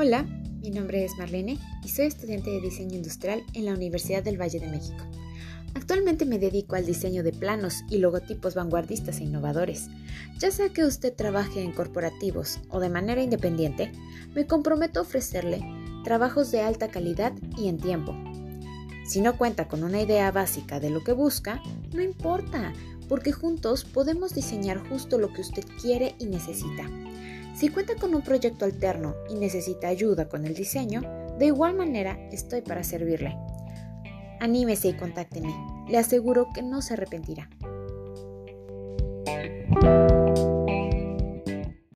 Hola, mi nombre es Marlene y soy estudiante de diseño industrial en la Universidad del Valle de México. Actualmente me dedico al diseño de planos y logotipos vanguardistas e innovadores. Ya sea que usted trabaje en corporativos o de manera independiente, me comprometo a ofrecerle trabajos de alta calidad y en tiempo. Si no cuenta con una idea básica de lo que busca, no importa, porque juntos podemos diseñar justo lo que usted quiere y necesita. Si cuenta con un proyecto alterno y necesita ayuda con el diseño, de igual manera estoy para servirle. Anímese y contácteme. Le aseguro que no se arrepentirá.